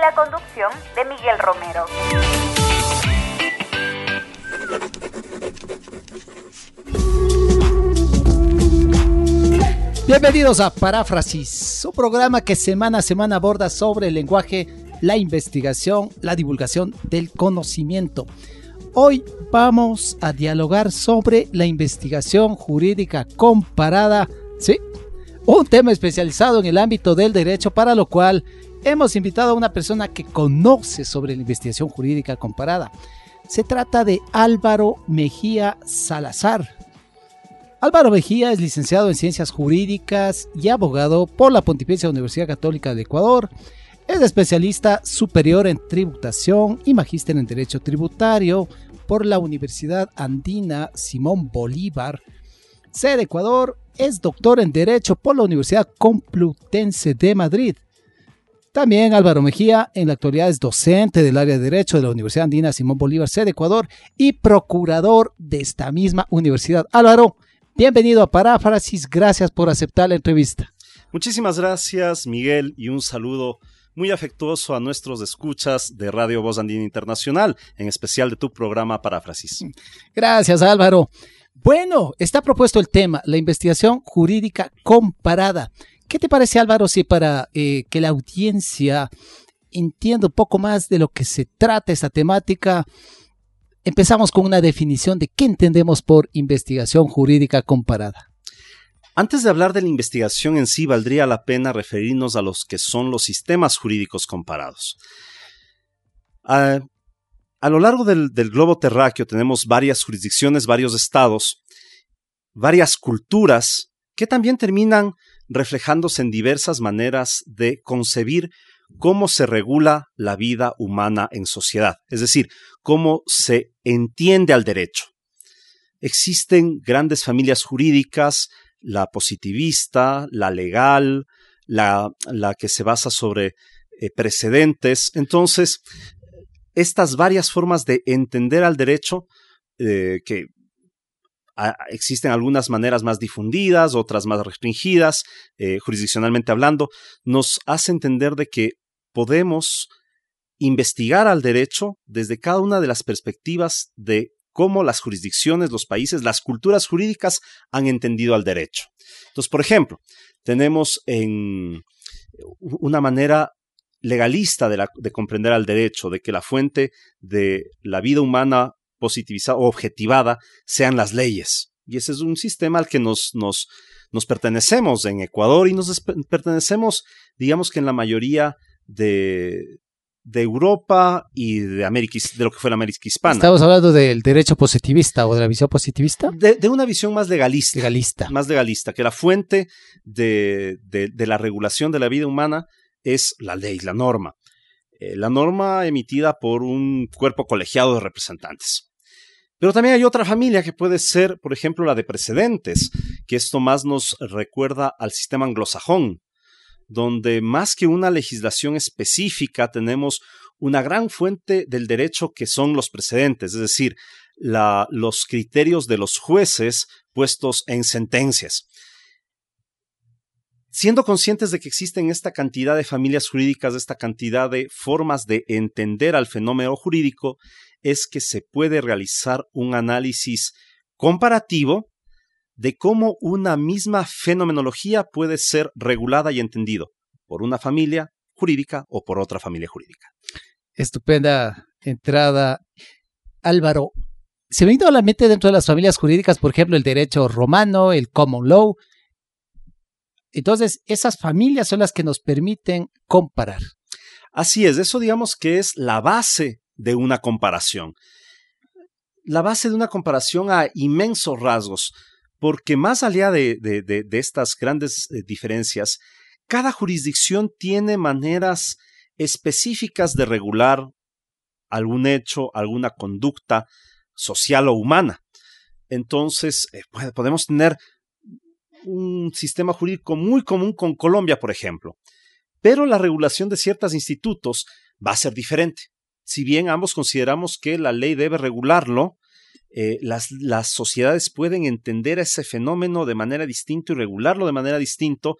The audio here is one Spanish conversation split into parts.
La conducción de Miguel Romero. Bienvenidos a Paráfrasis, un programa que semana a semana aborda sobre el lenguaje, la investigación, la divulgación del conocimiento. Hoy vamos a dialogar sobre la investigación jurídica comparada, ¿sí? Un tema especializado en el ámbito del derecho, para lo cual hemos invitado a una persona que conoce sobre la investigación jurídica comparada. Se trata de Álvaro Mejía Salazar. Álvaro Mejía es licenciado en Ciencias Jurídicas y abogado por la Pontificia Universidad Católica del Ecuador. Es especialista superior en tributación y magíster en Derecho Tributario por la Universidad Andina Simón Bolívar. Sede Ecuador, es doctor en Derecho por la Universidad Complutense de Madrid. También Álvaro Mejía, en la actualidad es docente del área de Derecho de la Universidad Andina Simón Bolívar, sede Ecuador, y procurador de esta misma universidad. Álvaro, bienvenido a Paráfrasis, gracias por aceptar la entrevista. Muchísimas gracias, Miguel, y un saludo muy afectuoso a nuestros escuchas de Radio Voz Andina Internacional, en especial de tu programa Paráfrasis. Gracias, Álvaro. Bueno, está propuesto el tema, la investigación jurídica comparada. ¿Qué te parece, Álvaro, si para eh, que la audiencia entienda un poco más de lo que se trata esta temática, empezamos con una definición de qué entendemos por investigación jurídica comparada? Antes de hablar de la investigación en sí, valdría la pena referirnos a los que son los sistemas jurídicos comparados. A, lo largo del, globo terráqueo tenemos varias jurisdicciones, varios estados, varias culturas que también terminan reflejándose en diversas maneras de concebir cómo se regula la vida humana en sociedad, es decir, cómo se entiende al derecho. Existen grandes familias jurídicas, la positivista, la legal, la, que se basa sobre eh, precedentes. Entonces, estas varias formas de entender al derecho, eh, que existen algunas maneras más difundidas, otras más restringidas, eh, jurisdiccionalmente hablando, nos hace entender de que podemos investigar al derecho desde cada una de las perspectivas de cómo las jurisdicciones, los países, las culturas jurídicas han entendido al derecho. Entonces, por ejemplo, tenemos en una manera legalista de, de, comprender al derecho, de que la fuente de la vida humana positivizada o objetivada sean las leyes. Y ese es un sistema al que nos, nos, nos pertenecemos en Ecuador y nos pertenecemos, digamos que en la mayoría de, de Europa y de América, de lo que fue la América hispana. Estamos hablando del derecho positivista o de la visión positivista. De, de una visión más legalista. Legalista. Más legalista, que la fuente de, de, de, la regulación de la vida humana es la ley, la norma. Eh, la norma emitida por un cuerpo colegiado de representantes. Pero también hay otra familia que puede ser, por ejemplo, la de precedentes, que esto más nos recuerda al sistema anglosajón, donde más que una legislación específica tenemos una gran fuente del derecho que son los precedentes, es decir, los criterios de los jueces puestos en sentencias. Siendo conscientes de que existen esta cantidad de familias jurídicas, esta cantidad de formas de entender al fenómeno jurídico, es que se puede realizar un análisis comparativo de cómo una misma fenomenología puede ser regulada y entendido por una familia jurídica o por otra familia jurídica. Estupenda entrada. Álvaro, se me ido a la mente dentro de las familias jurídicas, por ejemplo, el derecho romano, el common law. Entonces, esas familias son las que nos permiten comparar. Así es, eso digamos que es la base de una comparación. La base de una comparación a inmensos rasgos porque más allá de, de, de, estas grandes eh, diferencias, cada jurisdicción tiene maneras específicas de regular algún hecho, alguna conducta social o humana. Entonces, eh, podemos tener un sistema jurídico muy común con Colombia, por ejemplo, pero la regulación de ciertos institutos va a ser diferente. Si bien ambos consideramos que la ley debe regularlo, eh, las, sociedades pueden entender ese fenómeno de manera distinta y regularlo de manera distinta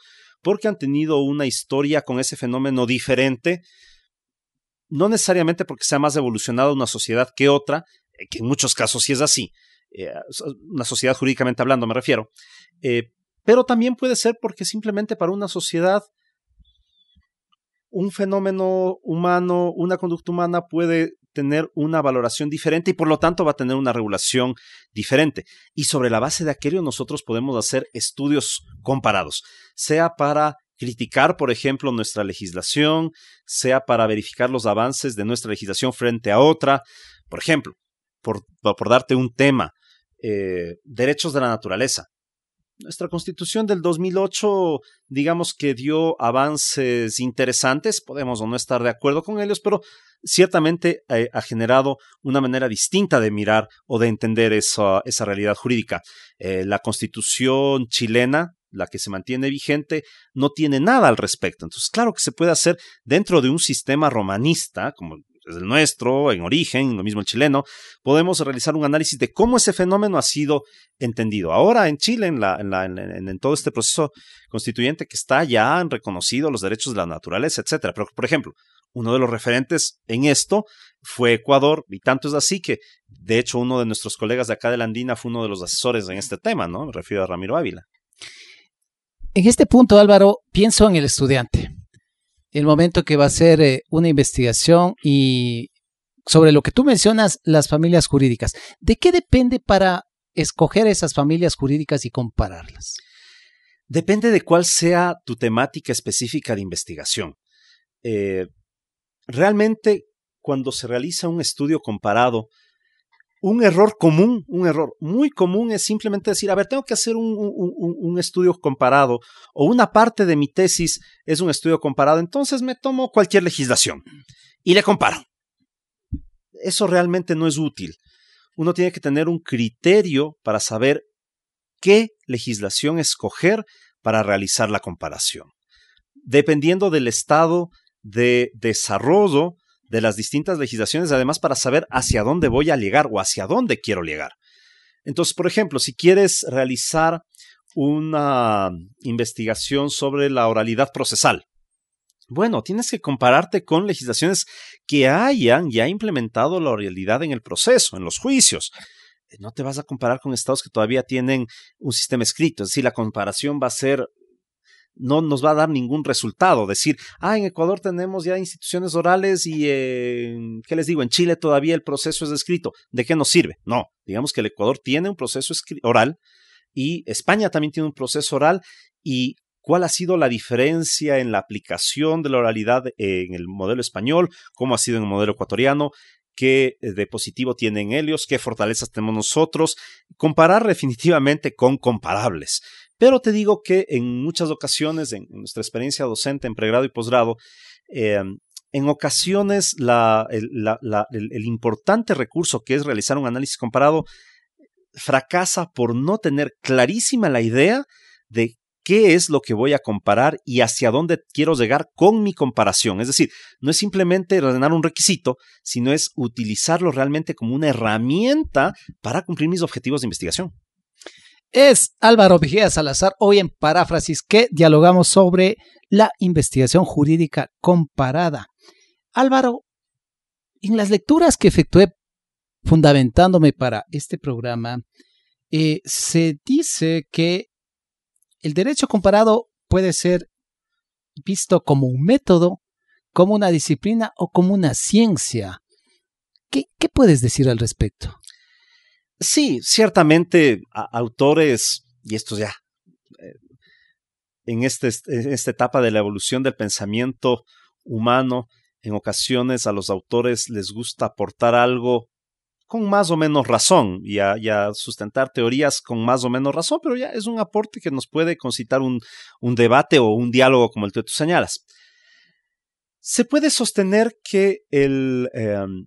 porque han tenido una historia con ese fenómeno diferente, no necesariamente porque sea más evolucionada una sociedad que otra, eh, que en muchos casos sí es así, eh, una sociedad jurídicamente hablando me refiero, pero también puede ser porque simplemente para una sociedad un fenómeno humano, una conducta humana puede tener una valoración diferente y por lo tanto va a tener una regulación diferente. Y sobre la base de aquello nosotros podemos hacer estudios comparados, sea para criticar, por ejemplo, nuestra legislación, sea para verificar los avances de nuestra legislación frente a otra. Por ejemplo, por, por darte un tema, eh, derechos de la naturaleza nuestra constitución del 2008, digamos que dio avances interesantes, podemos o no estar de acuerdo con ellos, pero ciertamente eh, ha generado una manera distinta de mirar o de entender esa, esa realidad jurídica. Eh, la constitución chilena, la que se mantiene vigente, no tiene nada al respecto. Entonces, claro que se puede hacer dentro de un sistema romanista, como es el nuestro, en origen, lo mismo el chileno, podemos realizar un análisis de cómo ese fenómeno ha sido entendido. Ahora en Chile, en, en, todo este proceso constituyente que está, ya han reconocido los derechos de la naturaleza, etcétera. Pero, por ejemplo, uno de los referentes en esto fue Ecuador, y tanto es así que, de hecho, uno de nuestros colegas de acá de la Andina fue uno de los asesores en este tema, ¿no? Me refiero a Ramiro Ávila. En este punto, Álvaro, pienso en el estudiante el momento que va a ser eh, una investigación y sobre lo que tú mencionas, las familias jurídicas. ¿De qué depende para escoger esas familias jurídicas y compararlas? Depende de cuál sea tu temática específica de investigación. Eh, realmente, cuando se realiza un estudio comparado, un error común, un error muy común es simplemente decir, a ver, tengo que hacer un, un, estudio comparado o una parte de mi tesis es un estudio comparado, entonces me tomo cualquier legislación y le comparo. Eso realmente no es útil. Uno tiene que tener un criterio para saber qué legislación escoger para realizar la comparación. Dependiendo del estado de desarrollo de las distintas legislaciones, además para saber hacia dónde voy a llegar o hacia dónde quiero llegar. Entonces, por ejemplo, si quieres realizar una investigación sobre la oralidad procesal, bueno, tienes que compararte con legislaciones que hayan ya implementado la oralidad en el proceso, en los juicios. No te vas a comparar con estados que todavía tienen un sistema escrito, es decir, la comparación va a ser no nos va a dar ningún resultado. Decir, ah, en Ecuador tenemos ya instituciones orales y, eh, ¿qué les digo? En Chile todavía el proceso es escrito. ¿De qué nos sirve? No, digamos que el Ecuador tiene un proceso oral y España también tiene un proceso oral y cuál ha sido la diferencia en la aplicación de la oralidad en el modelo español, cómo ha sido en el modelo ecuatoriano, qué eh, de positivo tienen ellos, qué fortalezas tenemos nosotros, comparar definitivamente con comparables. Pero te digo que en muchas ocasiones, en, nuestra experiencia docente en pregrado y posgrado, eh, en ocasiones el, importante recurso que es realizar un análisis comparado fracasa por no tener clarísima la idea de qué es lo que voy a comparar y hacia dónde quiero llegar con mi comparación. Es decir, no es simplemente ordenar un requisito, sino es utilizarlo realmente como una herramienta para cumplir mis objetivos de investigación. Es Álvaro Vigía Salazar, hoy en Paráfrasis, que dialogamos sobre la investigación jurídica comparada. Álvaro, en las lecturas que efectué fundamentándome para este programa, eh, se dice que el derecho comparado puede ser visto como un método, como una disciplina o como una ciencia. ¿Qué, qué puedes decir al respecto? Sí, ciertamente autores, y esto ya, eh, en, este, en esta etapa de la evolución del pensamiento humano, en ocasiones a los autores les gusta aportar algo con más o menos razón y a, sustentar teorías con más o menos razón, pero ya es un aporte que nos puede concitar un, un debate o un diálogo como el que tú señalas. Se puede sostener que el, em,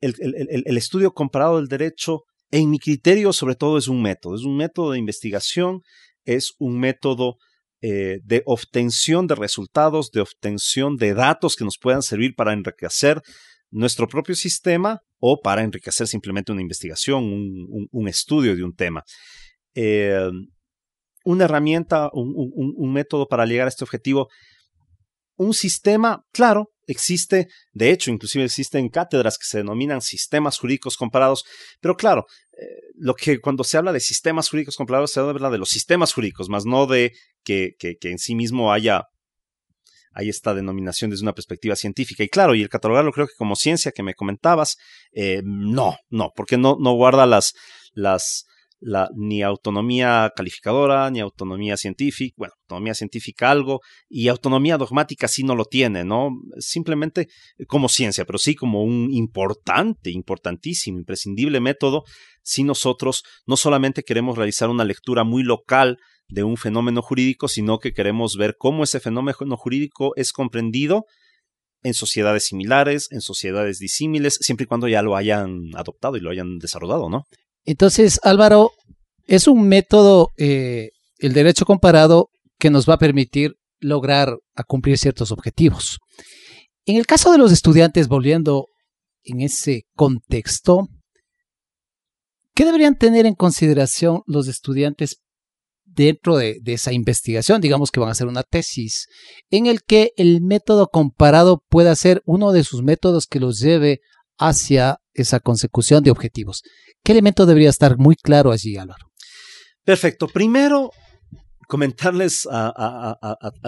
el, estudio comparado del derecho, en mi criterio, sobre todo, es un método. Es un método de investigación, es un método eh, de obtención de resultados, de obtención de datos que nos puedan servir para enriquecer nuestro propio sistema o para enriquecer simplemente una investigación, un, estudio de un tema. Em, una herramienta, un, método para llegar a este objetivo. Un sistema, claro, existe, de hecho, inclusive existen cátedras que se denominan sistemas jurídicos comparados, pero claro, eh, lo que cuando se habla de sistemas jurídicos comparados se habla de los sistemas jurídicos, más no de que, en sí mismo haya, hay esta denominación desde una perspectiva científica. Y claro, y el catalogarlo creo que como ciencia que me comentabas, eh, no, no, porque no, no guarda las, las, la, ni autonomía calificadora, ni autonomía científica, bueno, autonomía científica algo, y autonomía dogmática sí no lo tiene, ¿no? Simplemente como ciencia, pero sí como un importante, importantísimo, imprescindible método si nosotros no solamente queremos realizar una lectura muy local de un fenómeno jurídico, sino que queremos ver cómo ese fenómeno jurídico es comprendido en sociedades similares, en sociedades disímiles, siempre y cuando ya lo hayan adoptado y lo hayan desarrollado, ¿no? Entonces, Álvaro, es un método, eh, el derecho comparado, que nos va a permitir lograr a cumplir ciertos objetivos. En el caso de los estudiantes, volviendo en ese contexto, ¿qué deberían tener en consideración los estudiantes dentro de, de, esa investigación? Digamos que van a hacer una tesis en el que el método comparado pueda ser uno de sus métodos que los lleve hacia esa consecución de objetivos. ¿Qué elemento debería estar muy claro allí, Álvaro? Perfecto. Primero, comentarles a,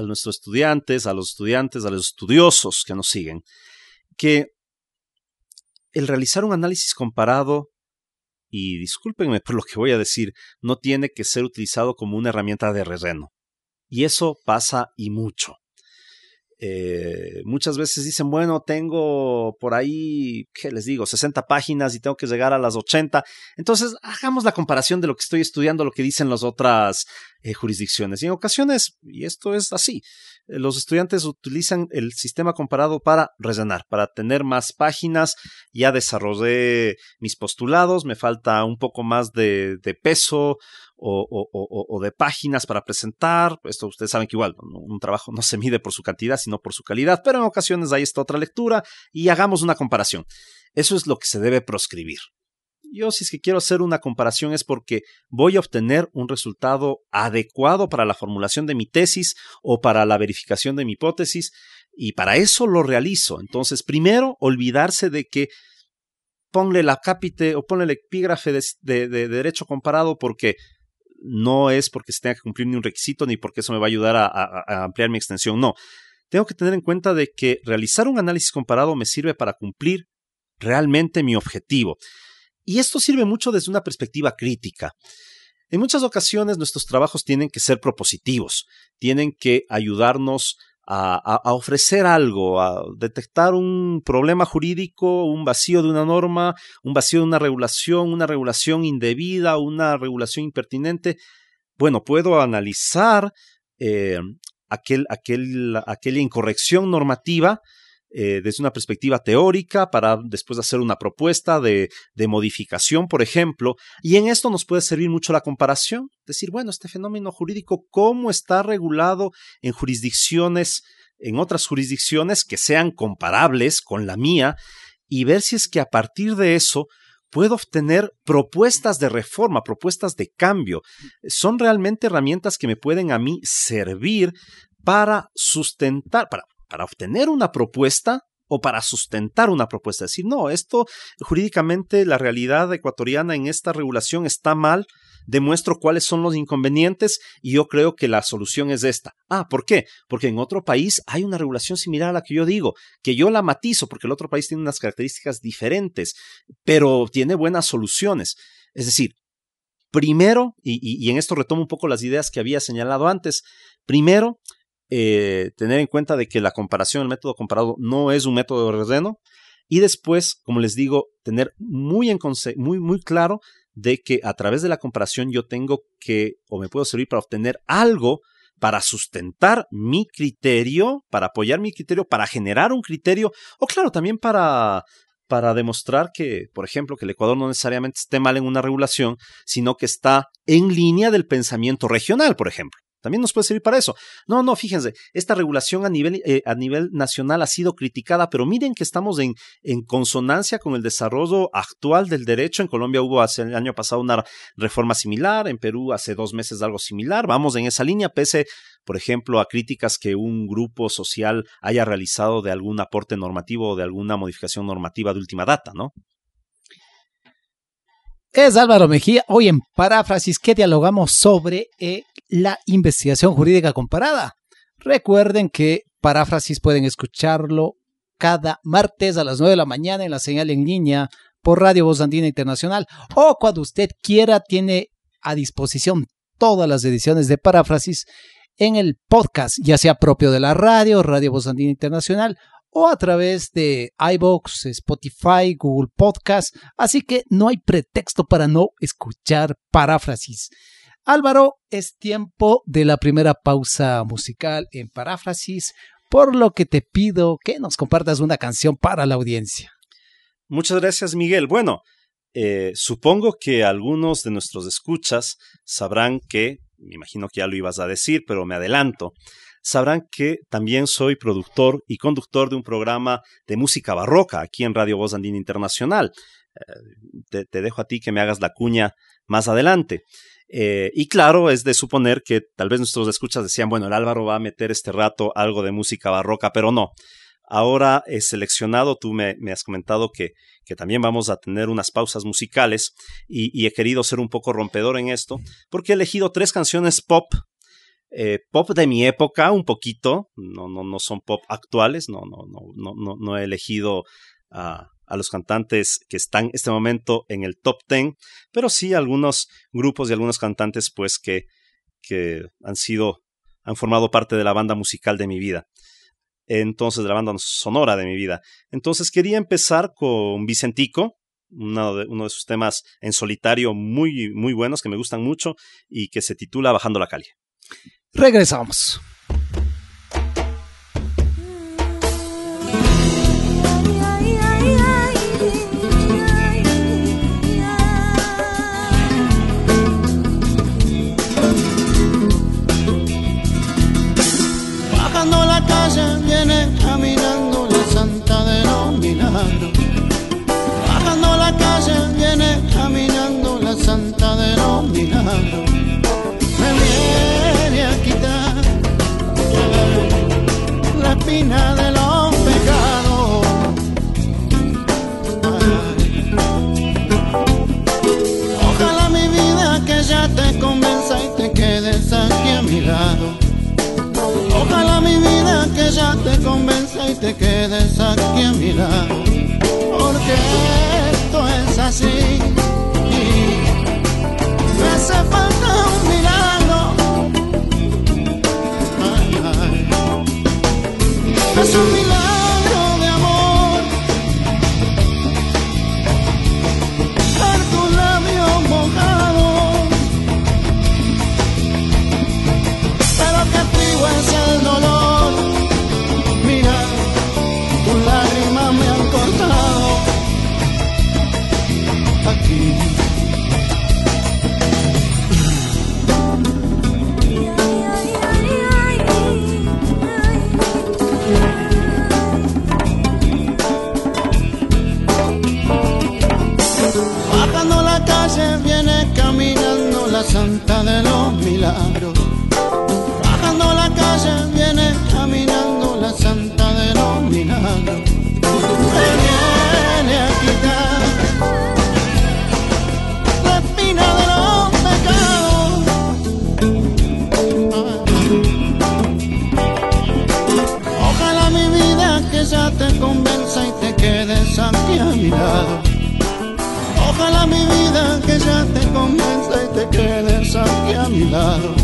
nuestros estudiantes, a los estudiantes, a los estudiosos que nos siguen, que el realizar un análisis comparado, y discúlpenme por lo que voy a decir, no tiene que ser utilizado como una herramienta de relleno. Y eso pasa y mucho. Eh, muchas veces dicen, bueno, tengo por ahí, ¿qué les digo? 60 páginas y tengo que llegar a las 80. Entonces, hagamos la comparación de lo que estoy estudiando, lo que dicen las otras eh, jurisdicciones. Y en ocasiones, y esto es así, eh, los estudiantes utilizan el sistema comparado para rellenar, para tener más páginas. Ya desarrollé mis postulados, me falta un poco más de, de peso o, de páginas para presentar. Esto ustedes saben que igual un trabajo no se mide por su cantidad, sino por su calidad, pero en ocasiones hay esta otra lectura y hagamos una comparación. Eso es lo que se debe proscribir. Yo si es que quiero hacer una comparación es porque voy a obtener un resultado adecuado para la formulación de mi tesis o para la verificación de mi hipótesis y para eso lo realizo. Entonces, primero, olvidarse de que ponle la cápite o ponle el epígrafe de derecho comparado porque no es porque se tenga que cumplir ni un requisito ni porque eso me va a ayudar a, ampliar mi extensión, no. Tengo que tener en cuenta de que realizar un análisis comparado me sirve para cumplir realmente mi objetivo. Y esto sirve mucho desde una perspectiva crítica. En muchas ocasiones nuestros trabajos tienen que ser propositivos, tienen que ayudarnos a, ofrecer algo, a detectar un problema jurídico, un vacío de una norma, un vacío de una regulación, una regulación indebida, una regulación impertinente. Bueno, puedo analizar eh, aquel, aquel, aquella incorrección normativa eh, desde una perspectiva teórica para después hacer una propuesta de, de, modificación, por ejemplo. Y en esto nos puede servir mucho la comparación, decir, bueno, este fenómeno jurídico, ¿cómo está regulado en jurisdicciones, en otras jurisdicciones que sean comparables con la mía? Y ver si es que a partir de eso puedo obtener propuestas de reforma, propuestas de cambio. Son realmente herramientas que me pueden a mí servir para sustentar, para para obtener una propuesta o para sustentar una propuesta. Es decir, no, esto jurídicamente la realidad ecuatoriana en esta regulación está mal, demuestro cuáles son los inconvenientes y yo creo que la solución es esta. Ah, ¿por qué? Porque en otro país hay una regulación similar a la que yo digo, que yo la matizo porque el otro país tiene unas características diferentes, pero tiene buenas soluciones. Es decir, primero, y, y en esto retomo un poco las ideas que había señalado antes, primero, eh, tener en cuenta de que la comparación, el método comparado no es un método de relleno. Y después, como les digo, tener muy, en muy, muy claro de que a través de la comparación yo tengo que, o me puedo servir para obtener algo para sustentar mi criterio, para apoyar mi criterio, para generar un criterio, o claro, también para, para demostrar que, por ejemplo, que el Ecuador no necesariamente esté mal en una regulación, sino que está en línea del pensamiento regional, por ejemplo. También nos puede servir para eso. No, no, fíjense, esta regulación a nivel, eh, a nivel nacional ha sido criticada, pero miren que estamos en, en, consonancia con el desarrollo actual del derecho. En Colombia hubo hace el año pasado una reforma similar, en Perú hace dos meses algo similar. Vamos en esa línea, pese, por ejemplo, a críticas que un grupo social haya realizado de algún aporte normativo o de alguna modificación normativa de última data, ¿no? Es Álvaro Mejía. Hoy en Paráfrasis que dialogamos sobre eh, la investigación jurídica comparada. Recuerden que Paráfrasis pueden escucharlo cada martes a las 9 de la mañana en la señal en línea por Radio Voz Andina Internacional o cuando usted quiera tiene a disposición todas las ediciones de Paráfrasis en el podcast, ya sea propio de la radio, Radio Voz Andina Internacional o a través de iBox, Spotify, Google Podcast, así que no hay pretexto para no escuchar paráfrasis. Álvaro, es tiempo de la primera pausa musical en paráfrasis, por lo que te pido que nos compartas una canción para la audiencia. Muchas gracias, Miguel. Bueno, eh, supongo que algunos de nuestros escuchas sabrán que, me imagino que ya lo ibas a decir, pero me adelanto, sabrán que también soy productor y conductor de un programa de música barroca aquí en Radio Voz Andina Internacional. Eh, te, dejo a ti que me hagas la cuña más adelante. Eh, y claro, es de suponer que tal vez nuestros escuchas decían, bueno, el Álvaro va a meter este rato algo de música barroca, pero no. Ahora he seleccionado, tú me, has comentado que, que, también vamos a tener unas pausas musicales y, he querido ser un poco rompedor en esto, porque he elegido tres canciones pop eh, pop de mi época, un poquito, no, no, no son pop actuales, no, no, no, no, no he elegido a los cantantes que están en este momento en el top 10, pero sí algunos grupos y algunos cantantes pues que, que han sido, han formado parte de la banda musical de mi vida. Entonces, de la banda sonora de mi vida. Entonces quería empezar con Vicentico, uno de, uno de sus temas en solitario muy, muy buenos que me gustan mucho y que se titula Bajando la calle. Regresamos. Te quedes aquí a mi lado. Porque esto es así. Te quedes aquí a mi lado. Ojalá mi vida que ya te convenza y te quedes aquí a mi lado.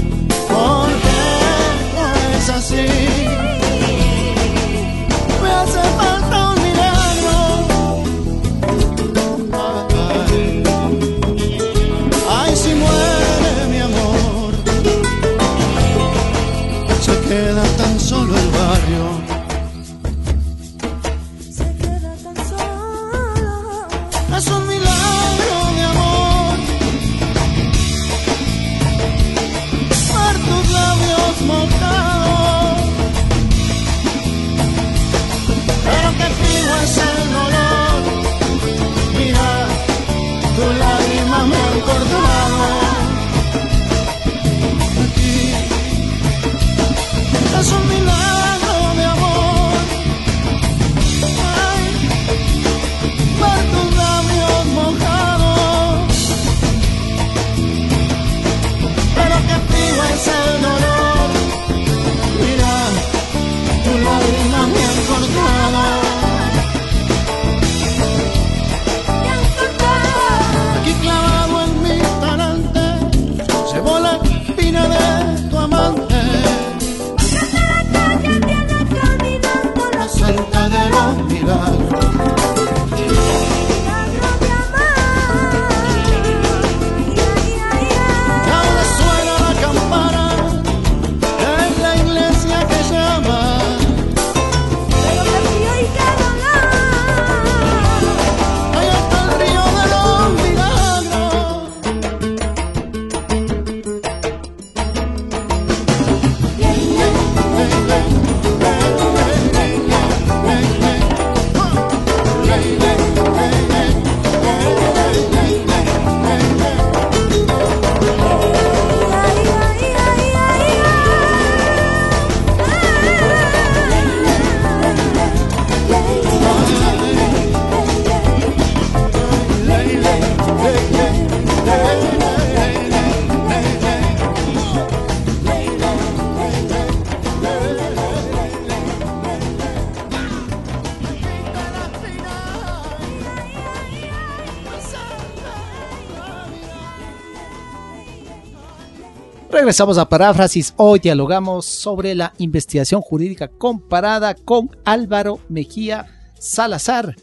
Regresamos a Paráfrasis. Hoy dialogamos sobre la investigación jurídica comparada con Álvaro Mejía Salazar.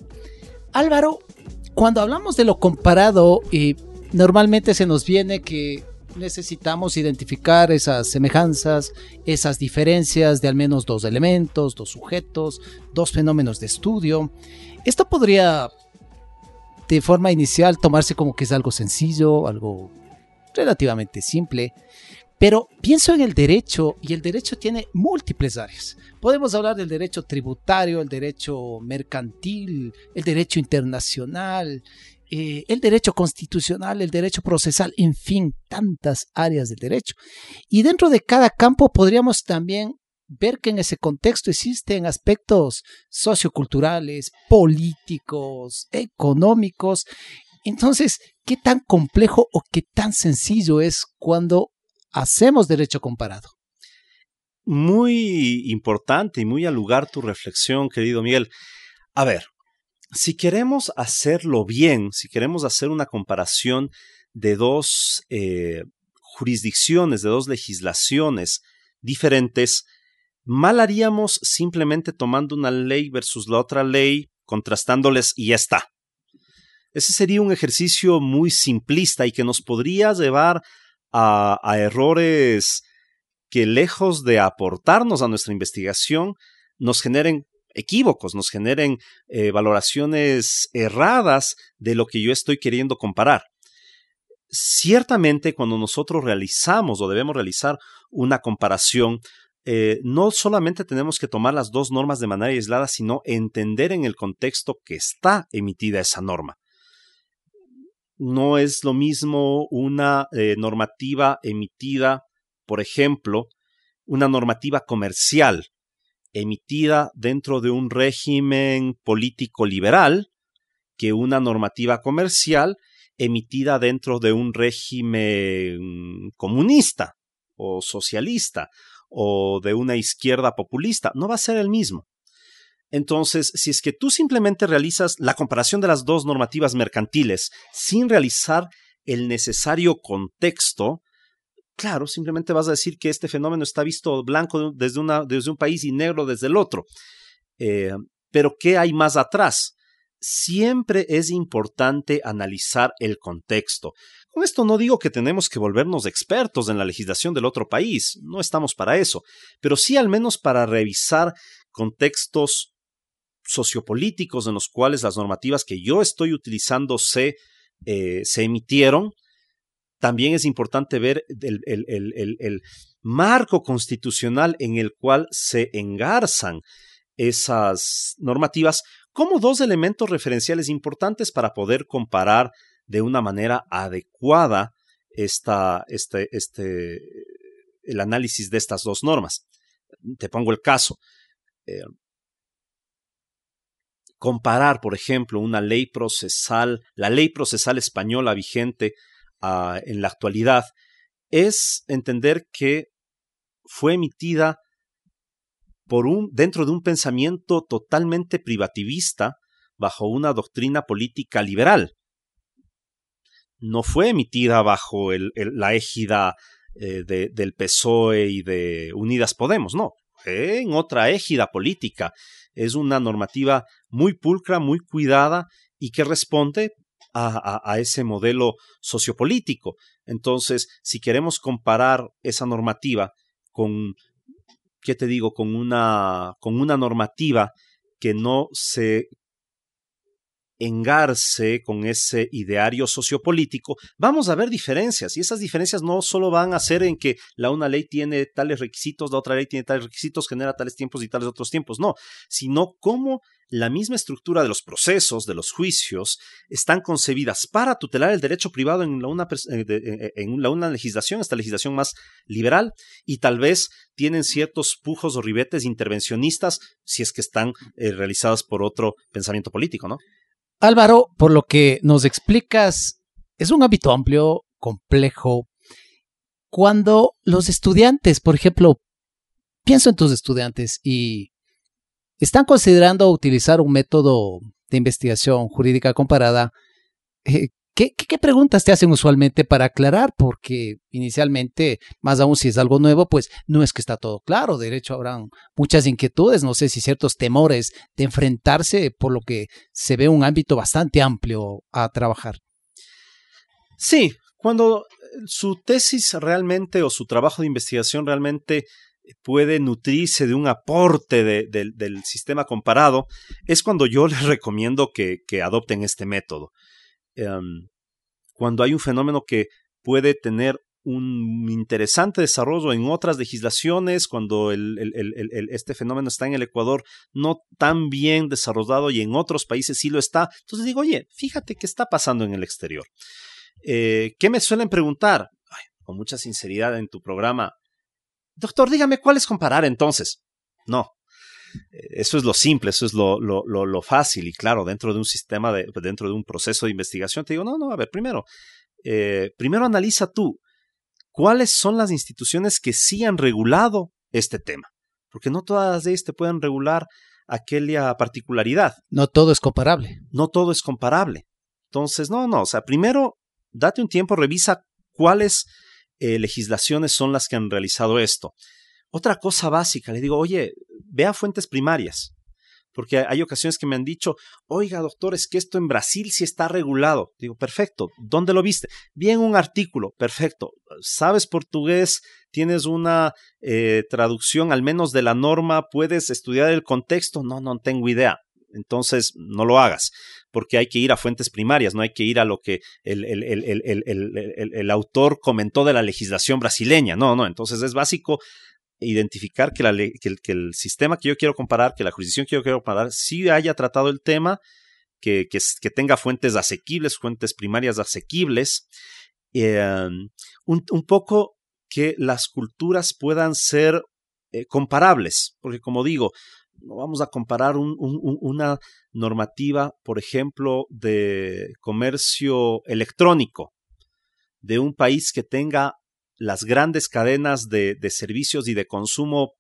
Álvaro, cuando hablamos de lo comparado, eh, normalmente se nos viene que necesitamos identificar esas semejanzas, esas diferencias de al menos dos elementos, dos sujetos, dos fenómenos de estudio. Esto podría, de forma inicial, tomarse como que es algo sencillo, algo relativamente simple. Pero pienso en el derecho y el derecho tiene múltiples áreas. Podemos hablar del derecho tributario, el derecho mercantil, el derecho internacional, eh, el derecho constitucional, el derecho procesal, en fin, tantas áreas del derecho. Y dentro de cada campo podríamos también ver que en ese contexto existen aspectos socioculturales, políticos, económicos. Entonces, ¿qué tan complejo o qué tan sencillo es cuando hacemos derecho comparado? Muy importante y muy al lugar tu reflexión, querido Miguel. A ver, si queremos hacerlo bien, si queremos hacer una comparación de dos eh, jurisdicciones, de dos legislaciones diferentes, mal haríamos simplemente tomando una ley versus la otra ley, contrastándoles y ya está. Ese sería un ejercicio muy simplista y que nos podría llevar a, errores que lejos de aportarnos a nuestra investigación, nos generen equívocos, nos generen eh, valoraciones erradas de lo que yo estoy queriendo comparar. Ciertamente, cuando nosotros realizamos o debemos realizar una comparación, eh, no solamente tenemos que tomar las dos normas de manera aislada, sino entender en el contexto que está emitida esa norma. No es lo mismo una eh, normativa emitida, por ejemplo, una normativa comercial emitida dentro de un régimen político liberal que una normativa comercial emitida dentro de un régimen comunista o socialista o de una izquierda populista. No va a ser el mismo. Entonces, si es que tú simplemente realizas la comparación de las dos normativas mercantiles sin realizar el necesario contexto, claro, simplemente vas a decir que este fenómeno está visto blanco desde, un país y negro desde el otro. Eh, pero, ¿qué hay más atrás? siempre es importante analizar el contexto. Con esto no digo que tenemos que volvernos expertos en la legislación del otro país, no estamos para eso, pero sí al menos para revisar contextos sociopolíticos en los cuales las normativas que yo estoy utilizando se, eh, se emitieron. También es importante ver el, el marco constitucional en el cual se engarzan esas normativas como dos elementos referenciales importantes para poder comparar de una manera adecuada esta, este, este, el análisis de estas dos normas. Te pongo el caso. Eh, comparar, por ejemplo, una ley procesal, la ley procesal española vigente uh, en la actualidad, es entender que fue emitida por un, dentro de un pensamiento totalmente privativista bajo una doctrina política liberal. No fue emitida bajo la égida eh, de, del PSOE y de Unidas Podemos, no, en otra égida política. Es una normativa muy pulcra, muy cuidada y que responde a, a, ese modelo sociopolítico. Entonces, si queremos comparar esa normativa con ¿qué te digo? Con una, con una normativa que no se engarce con ese ideario sociopolítico, vamos a ver diferencias y esas diferencias no solo van a ser en que la una ley tiene tales requisitos, la otra ley tiene tales requisitos, genera tales tiempos y tales otros tiempos, no, sino cómo la misma estructura de los procesos, de los juicios, están concebidas para tutelar el derecho privado en la una, en la una legislación, esta legislación más liberal, y tal vez tienen ciertos pujos o ribetes intervencionistas si es que están eh, realizadas por otro pensamiento político, ¿no? Álvaro, por lo que nos explicas, es un hábito amplio, complejo. Cuando los estudiantes, por ejemplo, pienso en tus estudiantes y están considerando utilizar un método de investigación jurídica comparada, eh, ¿qué, ¿qué, preguntas te hacen usualmente para aclarar? Porque inicialmente, más aún si es algo nuevo, pues no es que está todo claro. De hecho, habrán muchas inquietudes, no sé si ciertos temores de enfrentarse, por lo que se ve un ámbito bastante amplio a trabajar. Sí, cuando su tesis realmente o su trabajo de investigación realmente puede nutrirse de un aporte de, de, del sistema comparado, es cuando yo les recomiendo que adopten este método. Um, cuando hay un fenómeno que puede tener un interesante desarrollo en otras legislaciones, cuando este fenómeno está en el Ecuador no tan bien desarrollado y en otros países sí lo está. Entonces digo, oye, fíjate qué está pasando en el exterior. Eh, ¿Qué me suelen preguntar? Con mucha sinceridad en tu programa, Doctor, dígame cuál es comparar entonces. No. Eso es lo simple, eso es lo, lo, lo, lo fácil y claro, dentro de un sistema, de, dentro de un proceso de investigación, te digo, no, no, a ver, primero, eh, primero analiza tú cuáles son las instituciones que sí han regulado este tema, porque no todas ellas te pueden regular aquella particularidad. No todo es comparable. No todo es comparable. Entonces, no, no, o sea, primero date un tiempo, revisa cuáles eh, legislaciones son las que han realizado esto. Otra cosa básica, le digo, oye, vea fuentes primarias, porque hay ocasiones que me han dicho, oiga, doctor, es que esto en Brasil sí está regulado. Digo, perfecto, ¿dónde lo viste? Bien, un artículo, perfecto. ¿Sabes portugués? ¿Tienes una eh, traducción al menos de la norma? ¿Puedes estudiar el contexto? No, no tengo idea entonces no lo hagas, porque hay que ir a fuentes primarias, no hay que ir a lo que el, el, el, el, autor comentó de la legislación brasileña, no, no, entonces es básico identificar que, el sistema que yo quiero comparar, que la jurisdicción que yo quiero comparar, sí haya tratado el tema, que, tenga fuentes asequibles, fuentes primarias asequibles, eh, un, poco que las culturas puedan ser eh, comparables, porque como digo, no vamos a comparar un, un, una normativa, por ejemplo, de comercio electrónico de un país que tenga las grandes cadenas de, de servicios y de consumo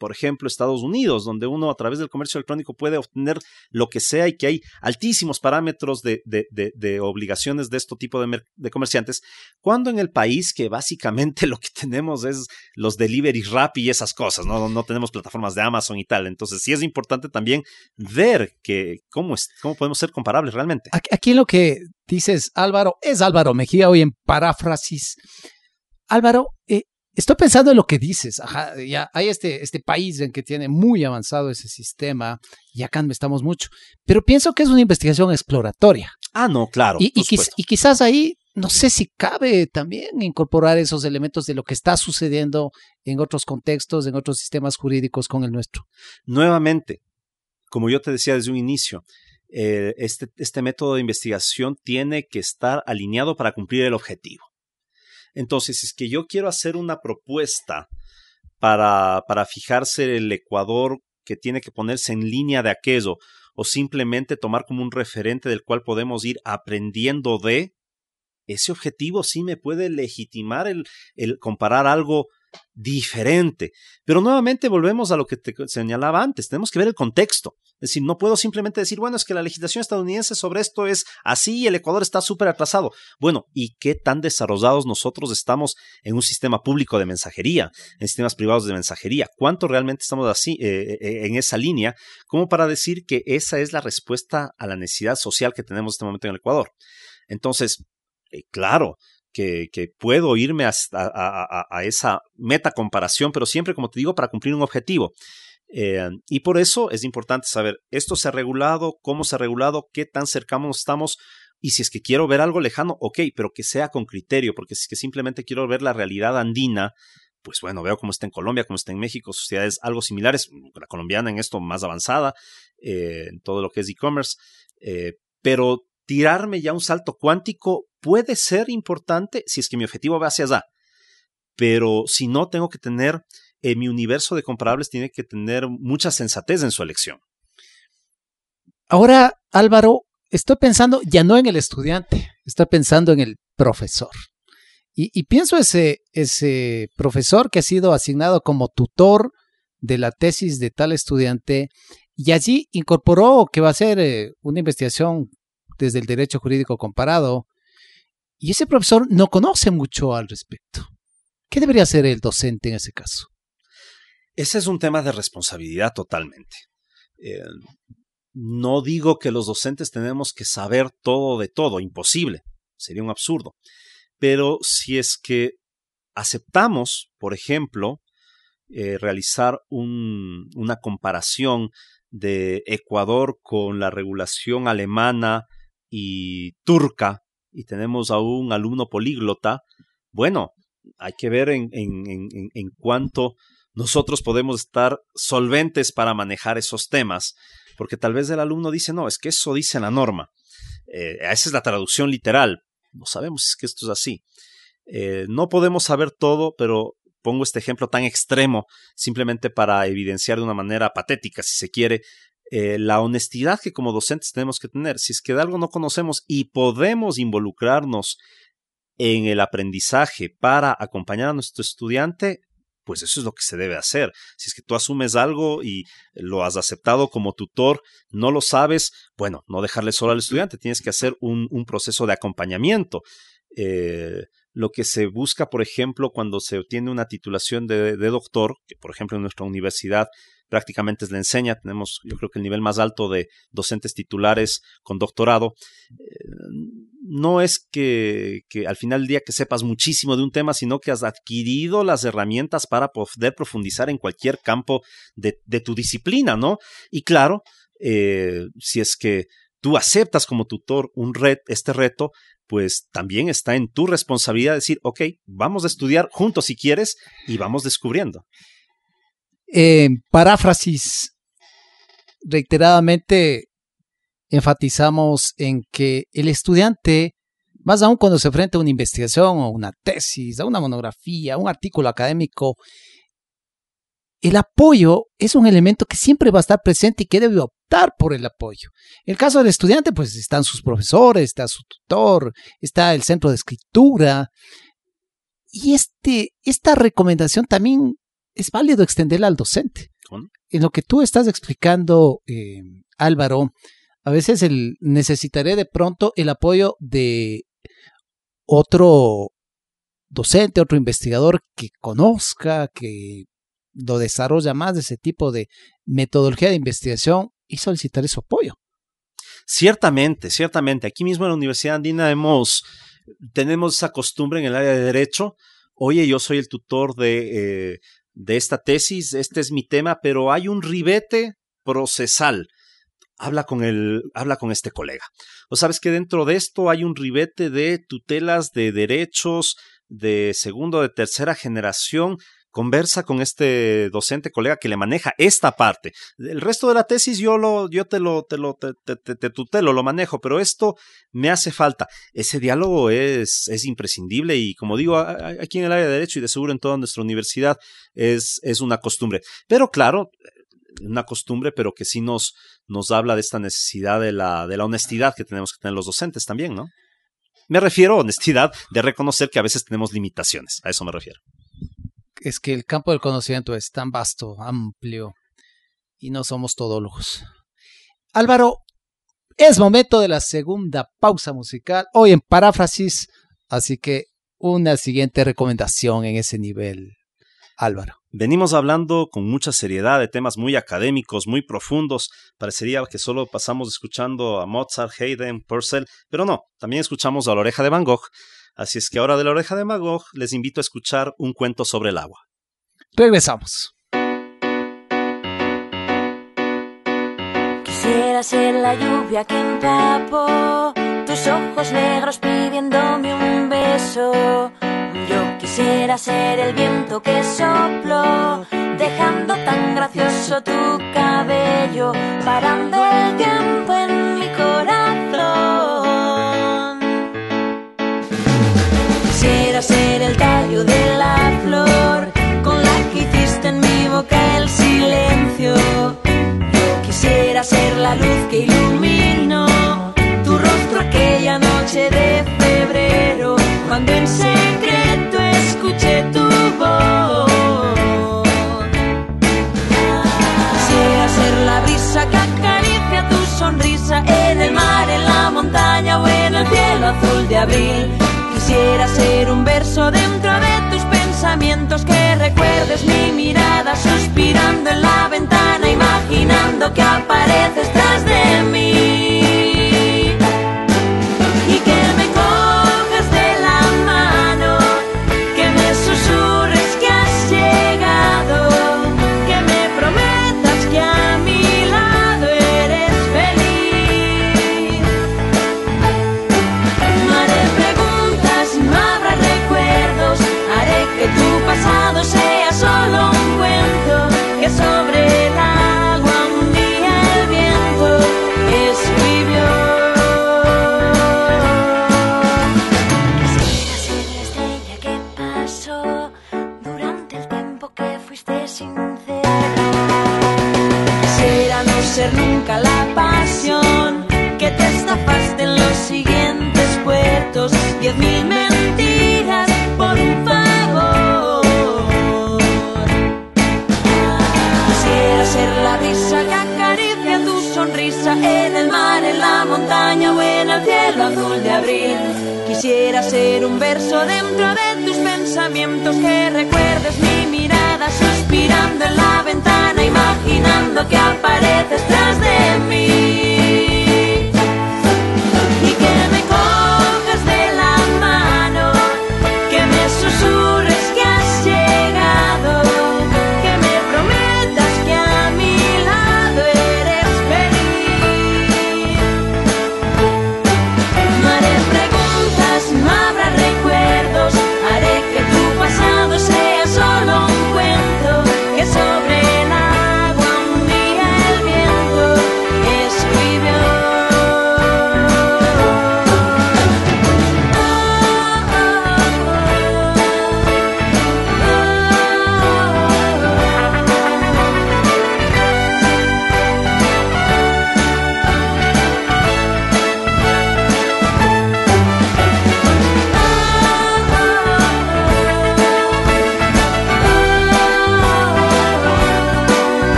por ejemplo, Estados Unidos, donde uno a través del comercio electrónico puede obtener lo que sea y que hay altísimos parámetros de, de, obligaciones de este tipo de, comerciantes, cuando en el país que básicamente lo que tenemos es los delivery rap y esas cosas, ¿no? no tenemos plataformas de Amazon y tal. Entonces sí es importante también ver que cómo, es, cómo podemos ser comparables realmente. Aquí lo que dices, Álvaro, es Álvaro Mejía hoy en paráfrasis. Álvaro, eh, Estoy pensando en lo que dices. Ajá, ya hay este, este país en que tiene muy avanzado ese sistema y acá no estamos mucho. Pero pienso que es una investigación exploratoria. Ah, no, claro. Y, y, quizás ahí, no sé si cabe también incorporar esos elementos de lo que está sucediendo en otros contextos, en otros sistemas jurídicos con el nuestro. Nuevamente, como yo te decía desde un inicio, eh, este, este método de investigación tiene que estar alineado para cumplir el objetivo. Entonces, es que yo quiero hacer una propuesta para, para fijarse el Ecuador que tiene que ponerse en línea de aquello, o simplemente tomar como un referente del cual podemos ir aprendiendo de, ese objetivo sí me puede legitimar el, el comparar algo diferente. Pero nuevamente volvemos a lo que te señalaba antes, tenemos que ver el contexto. Es decir, no puedo simplemente decir, bueno, es que la legislación estadounidense sobre esto es así y el Ecuador está súper atrasado. Bueno, ¿y qué tan desarrollados nosotros estamos en un sistema público de mensajería, en sistemas privados de mensajería? ¿Cuánto realmente estamos así eh, eh, en esa línea como para decir que esa es la respuesta a la necesidad social que tenemos en este momento en el Ecuador? Entonces, eh, claro, que, puedo irme a, esa meta comparación, pero siempre, como te digo, para cumplir un objetivo. Eh, y por eso es importante saber, ¿esto se ha regulado? ¿Cómo se ha regulado? ¿Qué tan cercanos estamos? Y si es que quiero ver algo lejano, ok, pero que sea con criterio, porque si es que simplemente quiero ver la realidad andina, pues bueno, veo cómo está en Colombia, cómo está en México, sociedades algo similares, la colombiana en esto más avanzada, eh, en todo lo que es e-commerce, eh, pero tirarme ya un salto cuántico puede ser importante si es que mi objetivo va hacia allá, pero si no, tengo que tener eh, mi universo de comparables tiene que tener mucha sensatez en su elección. Ahora, Álvaro, estoy pensando ya no en el estudiante, estoy pensando en el profesor. Y, pienso ese, ese profesor que ha sido asignado como tutor de la tesis de tal estudiante y allí incorporó que va a ser eh, una investigación desde el derecho jurídico comparado. Y ese profesor no conoce mucho al respecto. ¿Qué debería hacer el docente en ese caso? Ese es un tema de responsabilidad totalmente. Eh, no digo que los docentes tenemos que saber todo de todo, imposible, sería un absurdo. Pero si es que aceptamos, por ejemplo, eh, realizar una comparación de Ecuador con la regulación alemana y turca, y tenemos a un alumno políglota, bueno, hay que ver en, en, en, en cuánto nosotros podemos estar solventes para manejar esos temas, porque tal vez el alumno dice, no, es que eso dice la norma. Eh, esa es la traducción literal. No sabemos si es que esto es así. Eh, no podemos saber todo, pero pongo este ejemplo tan extremo simplemente para evidenciar de una manera patética, si se quiere, eh, la honestidad que como docentes tenemos que tener. Si es que de algo no conocemos y podemos involucrarnos en el aprendizaje para acompañar a nuestro estudiante, pues eso es lo que se debe hacer. Si es que tú asumes algo y lo has aceptado como tutor, no lo sabes, bueno, no dejarle solo al estudiante, tienes que hacer un, proceso de acompañamiento. Eh, lo que se busca, por ejemplo, cuando se obtiene una titulación de, doctor, que por ejemplo en nuestra universidad prácticamente es la enseña, tenemos yo creo que el nivel más alto de docentes titulares con doctorado, eh, no es que, al final del día que sepas muchísimo de un tema, sino que has adquirido las herramientas para poder profundizar en cualquier campo de, tu disciplina, ¿no? Y claro, eh, si es que tú aceptas como tutor un este reto, pues también está en tu responsabilidad decir, ok, vamos a estudiar juntos si quieres y vamos descubriendo. Paráfrasis, reiteradamente enfatizamos en que el estudiante, más aún cuando se enfrenta a una investigación o una tesis, a una monografía, a un artículo académico, el apoyo es un elemento que siempre va a estar presente y que debe optar por el apoyo. En el caso del estudiante, pues están sus profesores, está su tutor, está el centro de escritura. Y este, esta recomendación también es válido extenderla al docente. En lo que tú estás explicando, eh, Álvaro, a veces el, necesitaré de pronto el apoyo de otro docente, otro investigador que conozca, que lo desarrolla más de ese tipo de metodología de investigación y solicitar su apoyo. Ciertamente, ciertamente. Aquí mismo en la Universidad Andina hemos, tenemos esa costumbre en el área de derecho. Oye, yo soy el tutor de, eh, de esta tesis, este es mi tema, pero hay un ribete procesal. Habla con, el, habla con este colega. O sabes que dentro de esto hay un ribete de tutelas de derechos de segundo o de tercera generación conversa con este docente colega que le maneja esta parte. El resto de la tesis yo lo, yo te lo, te lo, te, te, tutelo, lo manejo, pero esto me hace falta. Ese diálogo es, es imprescindible y como digo, aquí en el área de derecho y de seguro en toda nuestra universidad es, es una costumbre. Pero claro, una costumbre, pero que sí nos, nos habla de esta necesidad de la, de la honestidad que tenemos que tener los docentes también, ¿no? Me refiero a honestidad de reconocer que a veces tenemos limitaciones, a eso me refiero es que el campo del conocimiento es tan vasto, amplio, y no somos todólogos. Álvaro, es momento de la segunda pausa musical, hoy en paráfrasis, así que una siguiente recomendación en ese nivel, Álvaro. Venimos hablando con mucha seriedad de temas muy académicos, muy profundos. Parecería que solo pasamos escuchando a Mozart, Haydn, Purcell, pero no, también escuchamos a la oreja de Van Gogh. Así es que ahora de la oreja de Magog les invito a escuchar un cuento sobre el agua. Regresamos. Quisiera ser la lluvia que empapó tus ojos negros pidiéndome un beso. Yo quisiera ser el viento que sopló, dejando tan gracioso tu cabello, parando el tiempo en mi corazón. Quisiera ser el tallo de la flor con la que hiciste en mi boca el silencio. Quisiera ser la luz que iluminó tu rostro aquella noche de febrero cuando en secreto escuché tu voz. Quisiera ser la brisa que acaricia tu sonrisa en el mar, en la montaña o en el cielo azul de abril Quisiera ser un verso dentro de tus pensamientos que recuerdes mi mirada suspirando en la ventana, imaginando que apareces ser un verso dentro de tus pensamientos que recuerdes mi mirada suspirando en la ventana, imaginando que apareces tras de mí.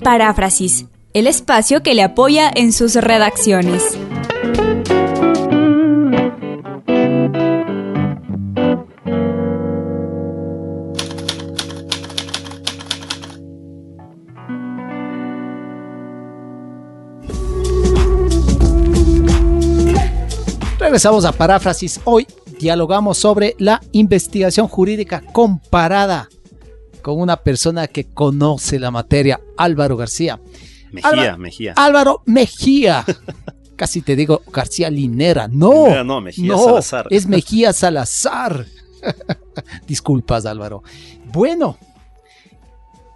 Paráfrasis, el espacio que le apoya en sus redacciones. Regresamos a Paráfrasis. Hoy dialogamos sobre la investigación jurídica comparada con una persona que conoce la materia, Álvaro García. Mejía, Álvaro- Mejía. Álvaro Mejía. Casi te digo García Linera. No. Linera no, Mejía Salazar. Es Mejía Salazar. Disculpas, Álvaro. Bueno,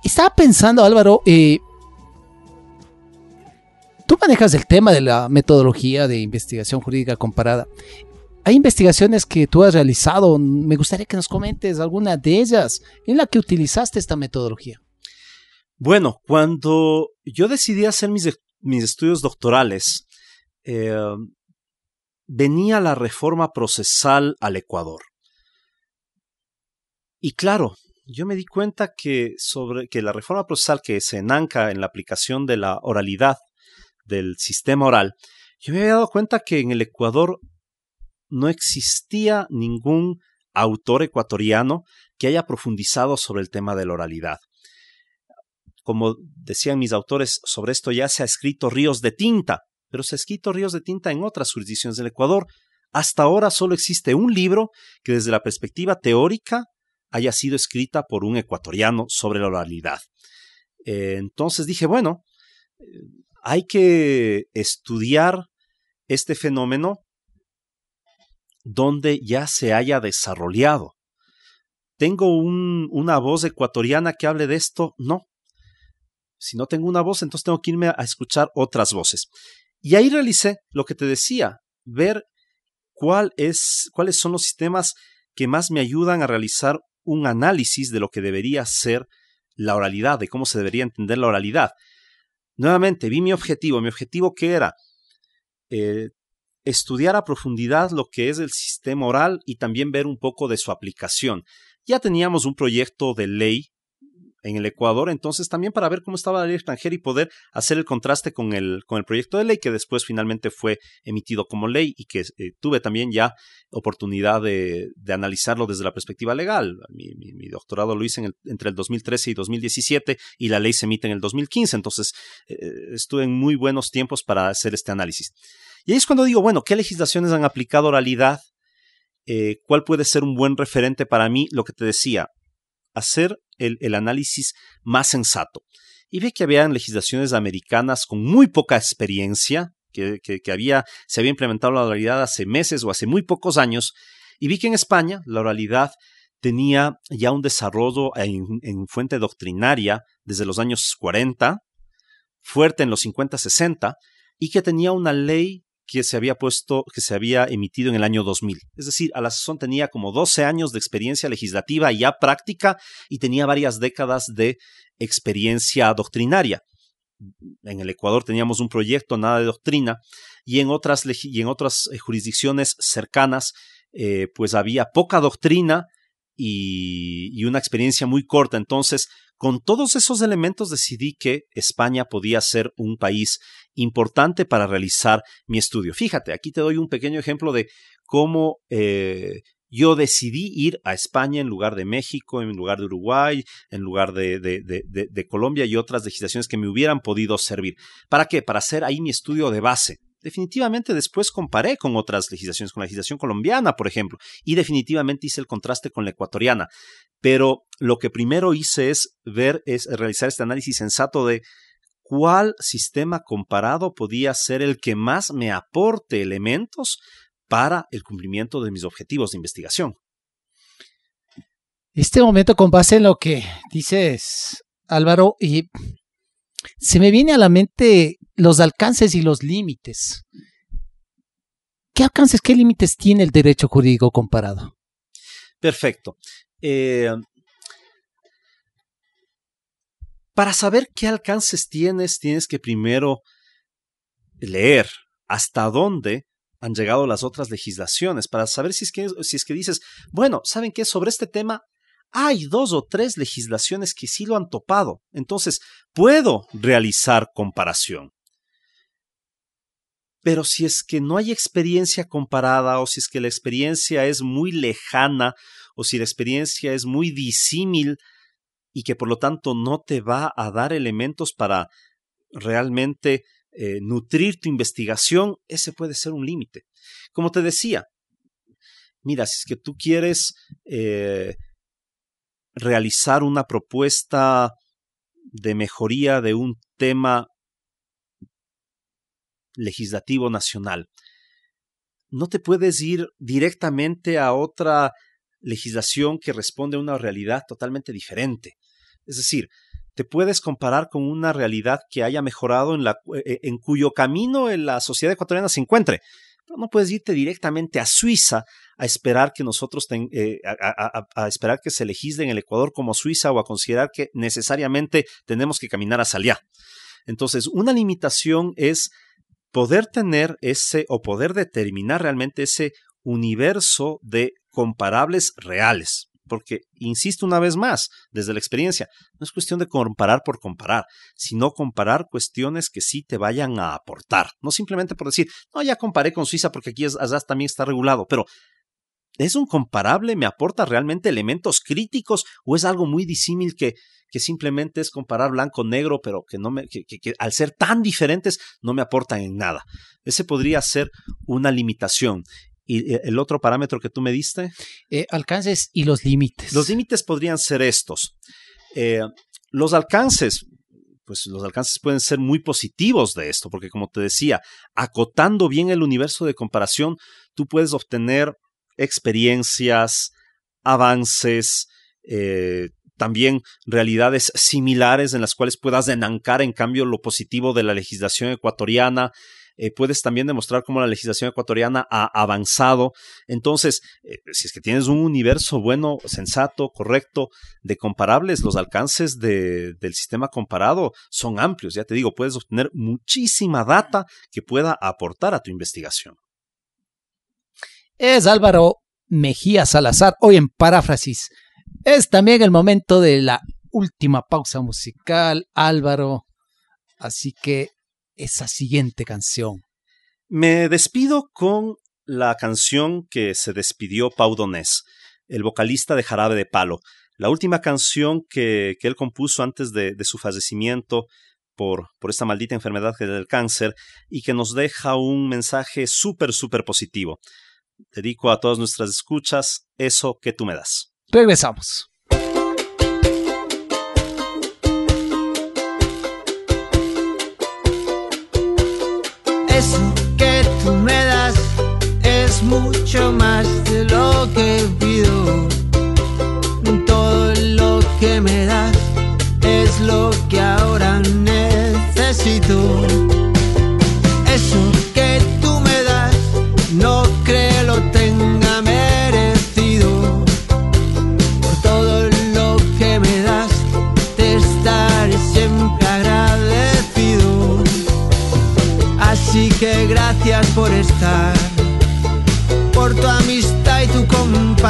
estaba pensando, Álvaro, eh, tú manejas el tema de la metodología de investigación jurídica comparada. Hay investigaciones que tú has realizado. Me gustaría que nos comentes alguna de ellas en la que utilizaste esta metodología. Bueno, cuando yo decidí hacer mis, mis estudios doctorales, eh, venía la reforma procesal al Ecuador. Y claro, yo me di cuenta que sobre que la reforma procesal que se enanca en la aplicación de la oralidad del sistema oral, yo me había dado cuenta que en el Ecuador no existía ningún autor ecuatoriano que haya profundizado sobre el tema de la oralidad. Como decían mis autores, sobre esto ya se ha escrito ríos de tinta, pero se ha escrito ríos de tinta en otras jurisdicciones del Ecuador. Hasta ahora solo existe un libro que desde la perspectiva teórica haya sido escrita por un ecuatoriano sobre la oralidad. Eh, entonces dije, bueno, eh, hay que estudiar este fenómeno donde ya se haya desarrollado. ¿Tengo un, una voz ecuatoriana que hable de esto? No. Si no tengo una voz, entonces tengo que irme a escuchar otras voces. Y ahí realicé lo que te decía, ver cuál es, cuáles son los sistemas que más me ayudan a realizar un análisis de lo que debería ser la oralidad, de cómo se debería entender la oralidad. Nuevamente, vi mi objetivo. Mi objetivo que era eh, estudiar a profundidad lo que es el sistema oral y también ver un poco de su aplicación. Ya teníamos un proyecto de ley en el Ecuador, entonces también para ver cómo estaba la ley extranjera y poder hacer el contraste con el, con el proyecto de ley que después finalmente fue emitido como ley y que eh, tuve también ya oportunidad de, de, analizarlo desde la perspectiva legal. Mi, mi, doctorado lo hice en el, entre el 2013 y 2017 y la ley se emite en el 2015, entonces eh, estuve en muy buenos tiempos para hacer este análisis. Y ahí es cuando digo, bueno, ¿qué legislaciones han aplicado oralidad? Eh, ¿Cuál puede ser un buen referente para mí? Lo que te decía, hacer el, análisis más sensato. Y vi que había legislaciones americanas con muy poca experiencia, que, que, había, se había implementado la oralidad hace meses o hace muy pocos años, y vi que en España la oralidad tenía ya un desarrollo en, en fuente doctrinaria desde los años 40, fuerte en los 50-60, y que tenía una ley que se había puesto, que se había emitido en el año 2000. Es decir, a la sazón tenía como 12 años de experiencia legislativa ya práctica y tenía varias décadas de experiencia doctrinaria. En el Ecuador teníamos un proyecto, nada de doctrina, y en otras, y en otras jurisdicciones cercanas, eh, pues había poca doctrina y, una experiencia muy corta. Entonces, con todos esos elementos decidí que España podía ser un país importante para realizar mi estudio. Fíjate, aquí te doy un pequeño ejemplo de cómo eh, yo decidí ir a España en lugar de México, en lugar de Uruguay, en lugar de, de, Colombia y otras legislaciones que me hubieran podido servir. ¿Para qué? Para hacer ahí mi estudio de base. Definitivamente después comparé con otras legislaciones, con la legislación colombiana, por ejemplo, y definitivamente hice el contraste con la ecuatoriana. Pero lo que primero hice es ver, es realizar este análisis sensato de cuál sistema comparado podía ser el que más me aporte elementos para el cumplimiento de mis objetivos de investigación. Este momento, con base en lo que dices, Álvaro, y se me viene a la mente los alcances y los límites. ¿Qué alcances, qué límites tiene el derecho jurídico comparado? Perfecto. Eh, para saber qué alcances tienes, tienes que primero leer hasta dónde han llegado las otras legislaciones para saber si es que, si es que dices, bueno, ¿saben qué? Sobre este tema hay dos o tres legislaciones que sí lo han topado. Entonces, puedo realizar comparación. Pero si es que no hay experiencia comparada o si es que la experiencia es muy lejana o si la experiencia es muy disímil y que por lo tanto no te va a dar elementos para realmente eh, nutrir tu investigación, ese puede ser un límite. Como te decía, mira, si es que tú quieres eh, realizar una propuesta de mejoría de un tema legislativo nacional. No te puedes ir directamente a otra legislación que responde a una realidad totalmente diferente. Es decir, te puedes comparar con una realidad que haya mejorado en, la, eh, en cuyo camino la sociedad ecuatoriana se encuentre. Pero no puedes irte directamente a Suiza a esperar que nosotros, eh, a, esperar que se legisle en el Ecuador como Suiza o a considerar que necesariamente tenemos que caminar hacia allá. Entonces, una limitación es poder tener ese o poder determinar realmente ese universo de comparables reales. Porque, insisto una vez más, desde la experiencia, no es cuestión de comparar por comparar, sino comparar cuestiones que sí te vayan a aportar. No simplemente por decir, no, ya comparé con Suiza porque aquí allá también está regulado, pero ¿es un comparable? ¿Me aporta realmente elementos críticos o es algo muy disímil que, que simplemente es comparar blanco-negro, pero que, no me, que, que, al ser tan diferentes no me aportan en nada? Ese podría ser una limitación. ¿Y eh, el otro parámetro que tú me diste? Eh, alcances y los límites. Los límites podrían ser estos. Eh, los alcances, pues los alcances pueden ser muy positivos de esto, porque como te decía, acotando bien el universo de comparación, tú puedes obtener experiencias, avances, también realidades similares en las cuales puedas enancar en cambio lo positivo de la legislación ecuatoriana, eh, puedes también demostrar cómo la legislación ecuatoriana ha avanzado. Entonces, eh, si es que tienes un universo bueno, sensato, correcto, de comparables, los alcances de, del sistema comparado son amplios. Ya te digo, puedes obtener muchísima data que pueda aportar a tu investigación. Es Álvaro Mejía Salazar, hoy en paráfrasis. Es también el momento de la última pausa musical, Álvaro. Así que esa siguiente canción? Me despido con la canción que se despidió Pau Donés, el vocalista de Jarabe de Palo. La última canción que, que él compuso antes de, su fallecimiento por, por, esta maldita enfermedad que es el cáncer y que nos deja un mensaje súper, súper positivo. Dedico a todas nuestras escuchas eso que tú me das. Regresamos. Eso que tú me das es mucho más de lo que pido.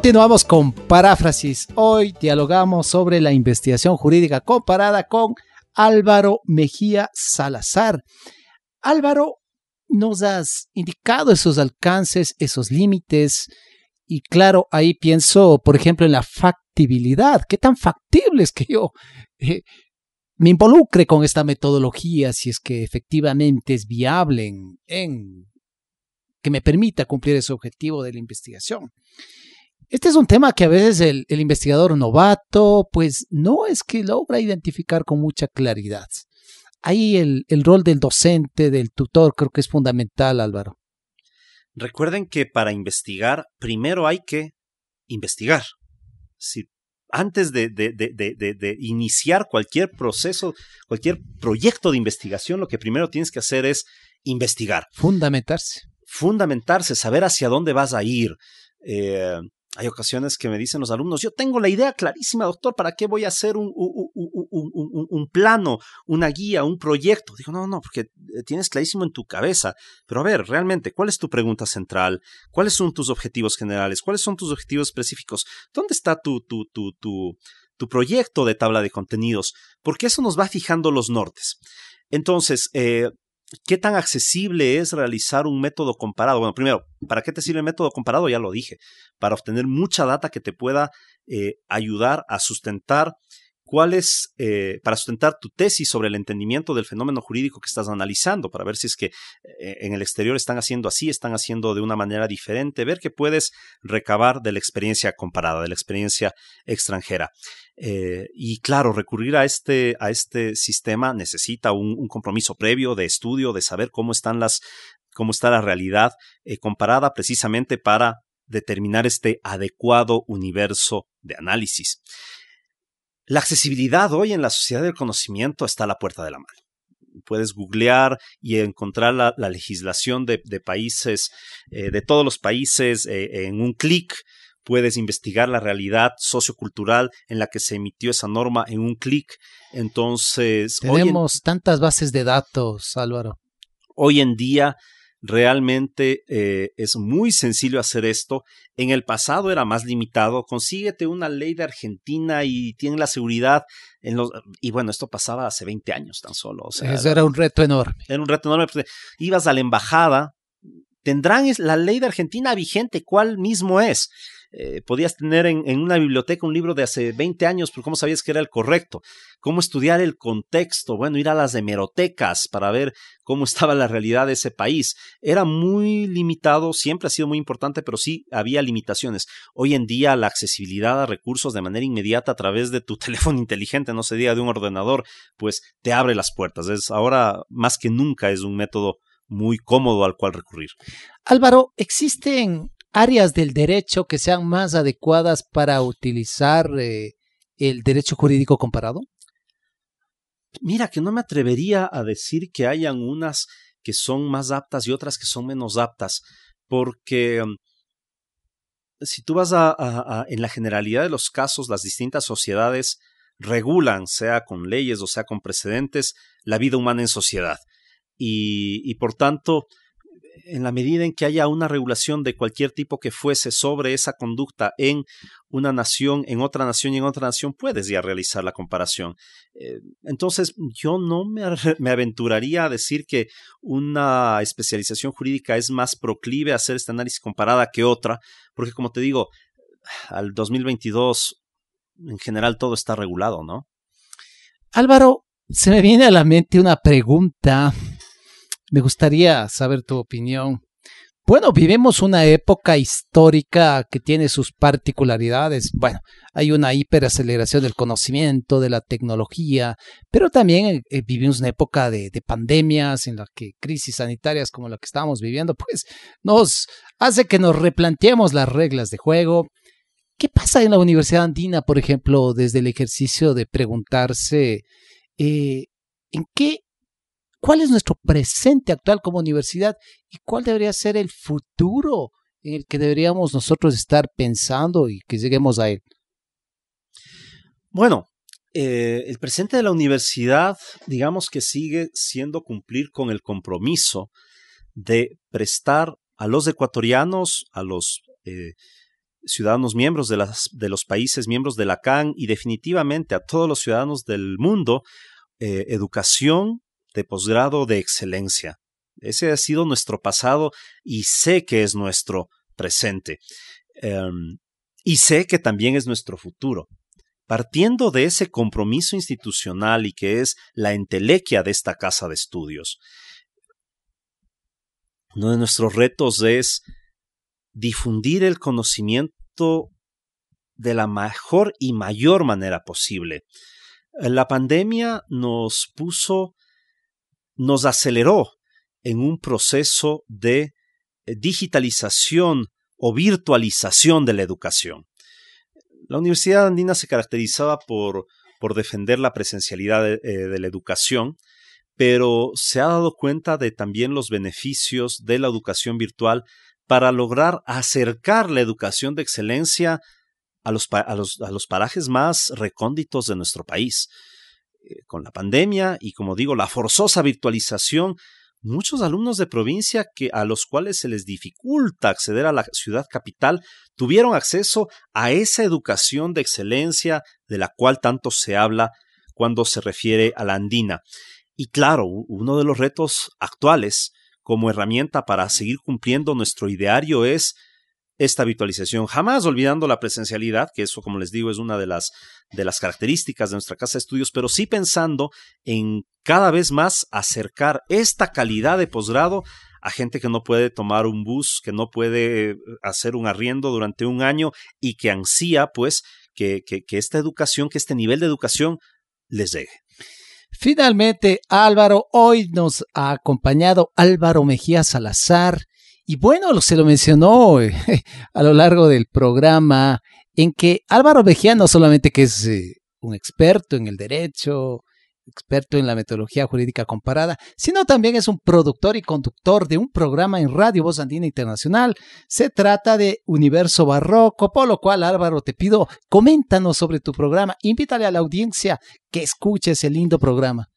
Continuamos con paráfrasis. Hoy dialogamos sobre la investigación jurídica comparada con Álvaro Mejía Salazar. Álvaro, nos has indicado esos alcances, esos límites, y claro, ahí pienso, por ejemplo, en la factibilidad. ¿Qué tan factible es que yo eh, me involucre con esta metodología si es que efectivamente es viable en, en que me permita cumplir ese objetivo de la investigación? Este es un tema que a veces el, el, investigador novato, pues no es que logra identificar con mucha claridad. Ahí el, el rol del docente, del tutor, creo que es fundamental, Álvaro. Recuerden que para investigar, primero hay que investigar. Si antes de, de, de, de, iniciar cualquier proceso, cualquier proyecto de investigación, lo que primero tienes que hacer es investigar. Fundamentarse. Fundamentarse, saber hacia dónde vas a ir. Eh, hay ocasiones que me dicen los alumnos, yo tengo la idea clarísima, doctor, ¿para qué voy a hacer un, un, un, un, plano, una guía, un proyecto? Digo, no, no, porque eh, tienes clarísimo en tu cabeza. Pero a ver, realmente, ¿cuál es tu pregunta central? ¿Cuáles son tus objetivos generales? ¿Cuáles son tus objetivos específicos? ¿Dónde está tu, tu, tu, tu, proyecto de tabla de contenidos? Porque eso nos va fijando los nortes. Entonces, eh, ¿Qué tan accesible es realizar un método comparado? Bueno, primero, ¿para qué te sirve el método comparado? Ya lo dije, para obtener mucha data que te pueda eh, ayudar a sustentar cuál es, eh, para sustentar tu tesis sobre el entendimiento del fenómeno jurídico que estás analizando, para ver si es que eh, en el exterior están haciendo así, están haciendo de una manera diferente, ver qué puedes recabar de la experiencia comparada, de la experiencia extranjera. Eh, y claro, recurrir a este, a este sistema necesita un, un, compromiso previo de estudio, de saber cómo están las, cómo está la realidad comparada precisamente para determinar este adecuado universo de análisis. La accesibilidad hoy en la sociedad del conocimiento está a la puerta de la mano. Puedes googlear y encontrar la, la legislación de, de países, eh, de todos los países, eh, en un clic. Puedes investigar la realidad sociocultural en la que se emitió esa norma en un clic. Entonces. Tenemos en, tantas bases de datos, Álvaro. Hoy en día Realmente eh, es muy sencillo hacer esto. En el pasado era más limitado. Consíguete una ley de Argentina y tiene la seguridad en los... Y bueno, esto pasaba hace 20 años tan solo. O sea, Eso era un reto enorme. Era un reto enorme. Pues, ibas a la embajada, tendrán la ley de Argentina vigente, ¿cuál mismo es? Eh, podías tener en, una biblioteca un libro de hace 20 años, pero ¿cómo sabías que era el correcto? ¿Cómo estudiar el contexto? Bueno, ir a las hemerotecas para ver cómo estaba la realidad de ese país. Era muy limitado, siempre ha sido muy importante, pero sí había limitaciones. Hoy en día la accesibilidad a recursos de manera inmediata a través de tu teléfono inteligente, no se diga de un ordenador, pues te abre las puertas. Es ahora más que nunca es un método muy cómodo al cual recurrir. Álvaro, ¿existen áreas del derecho que sean más adecuadas para utilizar eh, el derecho jurídico comparado? Mira, que no me atrevería a decir que hayan unas que son más aptas y otras que son menos aptas, porque um, si tú vas a, a, a, en la generalidad de los casos, las distintas sociedades regulan, sea con leyes o sea con precedentes, la vida humana en sociedad. Y, y por tanto, en la medida en que haya una regulación de cualquier tipo que fuese sobre esa conducta en una nación, en otra nación y en otra nación, puedes ya realizar la comparación. Eh, entonces, yo no me, aventuraría a decir que una especialización jurídica es más proclive a hacer este análisis comparada que otra, porque como te digo, al 2022 en general todo está regulado, ¿no? Álvaro, se me viene a la mente una pregunta me gustaría saber tu opinión. Bueno, vivimos una época histórica que tiene sus particularidades. Bueno, hay una hiperaceleración del conocimiento, de la tecnología, pero también eh, vivimos una época de, de, pandemias en la que crisis sanitarias como la que estamos viviendo, pues nos hace que nos replanteemos las reglas de juego. ¿Qué pasa en la Universidad Andina, por ejemplo, desde el ejercicio de preguntarse eh, en qué cuál es nuestro presente actual como universidad y cuál debería ser el futuro en el que deberíamos nosotros estar pensando y que lleguemos a él? Bueno, eh, el presente de la universidad, digamos que sigue siendo cumplir con el compromiso de prestar a los ecuatorianos, a los eh, ciudadanos miembros de, los países miembros de la CAN y definitivamente a todos los ciudadanos del mundo eh, educación de posgrado de excelencia. Ese ha sido nuestro pasado y sé que es nuestro presente. Em, y sé que también es nuestro futuro. Partiendo de ese compromiso institucional y que es la entelequia de esta casa de estudios, uno de nuestros retos es difundir el conocimiento de la mejor y mayor manera posible. La pandemia nos puso, nos aceleró en un proceso de digitalización o virtualización de la educación. La Universidad Andina se caracterizaba por, por defender la presencialidad de, eh, de la educación, pero se ha dado cuenta de también los beneficios de la educación virtual para lograr acercar la educación de excelencia a los, a los, a los parajes más recónditos de nuestro país. Eh, con la pandemia y, como digo, la forzosa virtualización, muchos alumnos de provincia que a los cuales se les dificulta acceder a la ciudad capital tuvieron acceso a esa educación de excelencia de la cual tanto se habla cuando se refiere a la andina. Y claro, uno de los retos actuales como herramienta para seguir cumpliendo nuestro ideario es esta virtualización, jamás olvidando la presencialidad, que eso, como les digo, es una de las, de las características de nuestra casa de estudios, pero sí pensando en cada vez más acercar esta calidad de posgrado a gente que no puede tomar un bus, que no puede hacer un arriendo durante un año y que ansía, pues, que, que, que esta educación, que este nivel de educación les llegue. Finalmente, Álvaro, hoy nos ha acompañado Álvaro Mejía Salazar. Y bueno, se lo mencionó eh, a lo largo del programa, en que Álvaro Mejía no solamente que es eh, un experto en el derecho, experto en la metodología jurídica comparada, sino también es un productor y conductor de un programa en Radio Voz Andina Internacional. Se trata de Universo Barroco, por lo cual Álvaro te pido, coméntanos sobre tu programa, invítale a la audiencia que escuche ese lindo programa.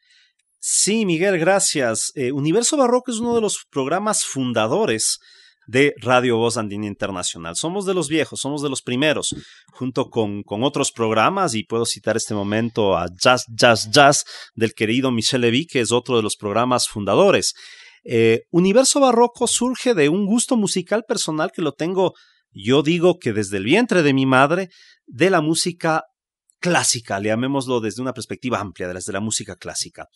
Sí, Miguel, gracias. Eh, Universo Barroco es uno de los programas fundadores de Radio Voz Andina Internacional. Somos de los viejos, somos de los primeros, junto con, con otros programas, y puedo citar este momento a Jazz, Jazz, Jazz del querido Michel Levy, que es otro de los programas fundadores. Eh, Universo Barroco surge de un gusto musical personal que lo tengo, yo digo que desde el vientre de mi madre, de la música clásica, le llamémoslo desde una perspectiva amplia, desde la música clásica.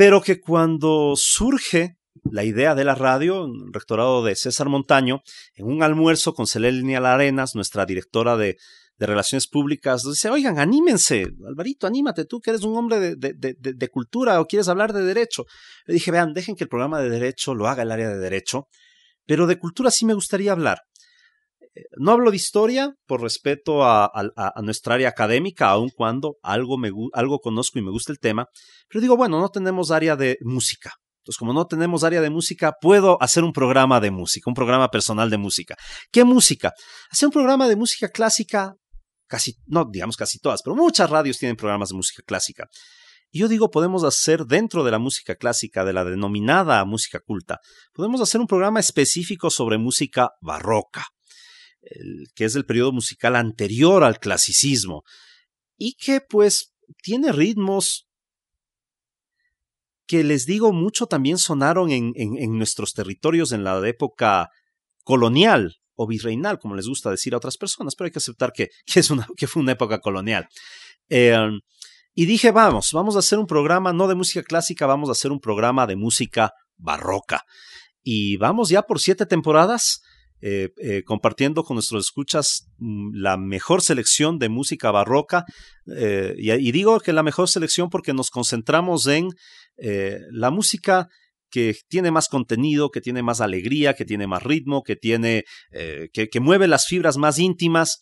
Pero que cuando surge la idea de la radio, un rectorado de César Montaño, en un almuerzo con Celenia Arenas, nuestra directora de, Relaciones Públicas, dice, oigan, anímense, Alvarito, anímate, tú que eres un hombre de, de, cultura o quieres hablar de derecho. Le dije, vean, dejen que el programa de derecho lo haga el área de derecho, pero de cultura sí me gustaría hablar. No hablo de historia por respeto a nuestra área académica, aun cuando algo, me, algo conozco y me gusta el tema, pero digo, bueno, no tenemos área de música, entonces, como no tenemos área de música, puedo hacer un programa de música, un programa personal de música. ¿Qué música? Hacer un programa de música clásica, casi, no digamos casi todas, pero muchas radios tienen programas de música clásica. Y yo digo, podemos hacer dentro de la música clásica, de la denominada música culta, podemos hacer un programa específico sobre música barroca, que es el periodo musical anterior al clasicismo, y que pues tiene ritmos que les digo mucho también sonaron en, en, nuestros territorios en la época colonial o virreinal, como les gusta decir a otras personas, pero hay que aceptar que, que, es una, que fue una época colonial. Eh, y dije, vamos, vamos a hacer un programa no de música clásica, vamos a hacer un programa de música barroca. Y vamos ya por siete temporadas. Eh, eh, compartiendo con nuestros escuchas mm, la mejor selección de música barroca. Eh, y, digo que la mejor selección porque nos concentramos en eh, la música que tiene más contenido, que tiene más alegría, que tiene más ritmo, que tiene, que, que, mueve las fibras más íntimas.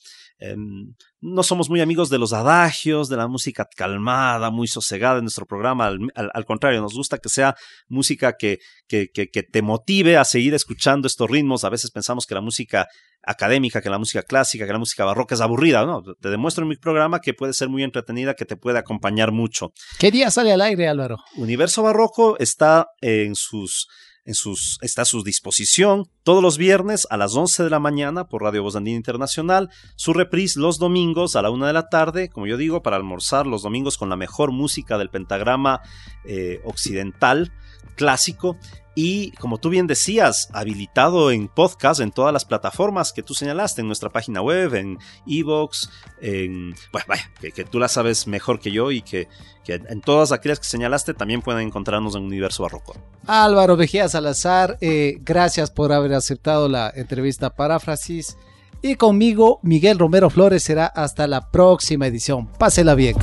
No somos muy amigos de los adagios, de la música calmada, muy sosegada en nuestro programa. Al, al, al contrario, nos gusta que sea música que, que, que, te motive a seguir escuchando estos ritmos. A veces pensamos que la música académica, que la música clásica, que la música barroca es aburrida. No, te demuestro en mi programa que puede ser muy entretenida, que te puede acompañar mucho. ¿Qué día sale al aire, Álvaro? Universo Barroco está en sus en sus, está a su disposición todos los viernes a las 11 de la mañana por Radio Voz Andina Internacional, su reprise los domingos a la 1 de la tarde, como yo digo, para almorzar los domingos con la mejor música del pentagrama eh, occidental clásico y como tú bien decías, habilitado en podcast en todas las plataformas que tú señalaste, en nuestra página web, en Evox, en... Bueno, vaya, que, tú la sabes mejor que yo y que, en todas aquellas que señalaste también pueden encontrarnos en Universo Barroco. Álvaro Vejía Salazar, eh, gracias por haber aceptado la entrevista Paráfrasis. Y conmigo, Miguel Romero Flores, será hasta la próxima edición. Pásela bien.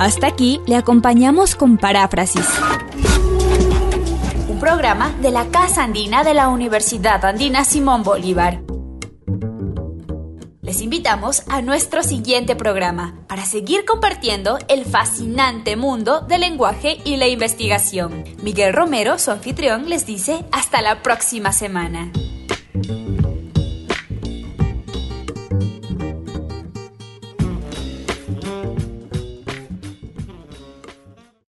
Hasta aquí le acompañamos con Paráfrasis. Un programa de la Casa Andina de la Universidad Andina Simón Bolívar. Les invitamos a nuestro siguiente programa para seguir compartiendo el fascinante mundo del lenguaje y la investigación. Miguel Romero, su anfitrión, les dice hasta la próxima semana.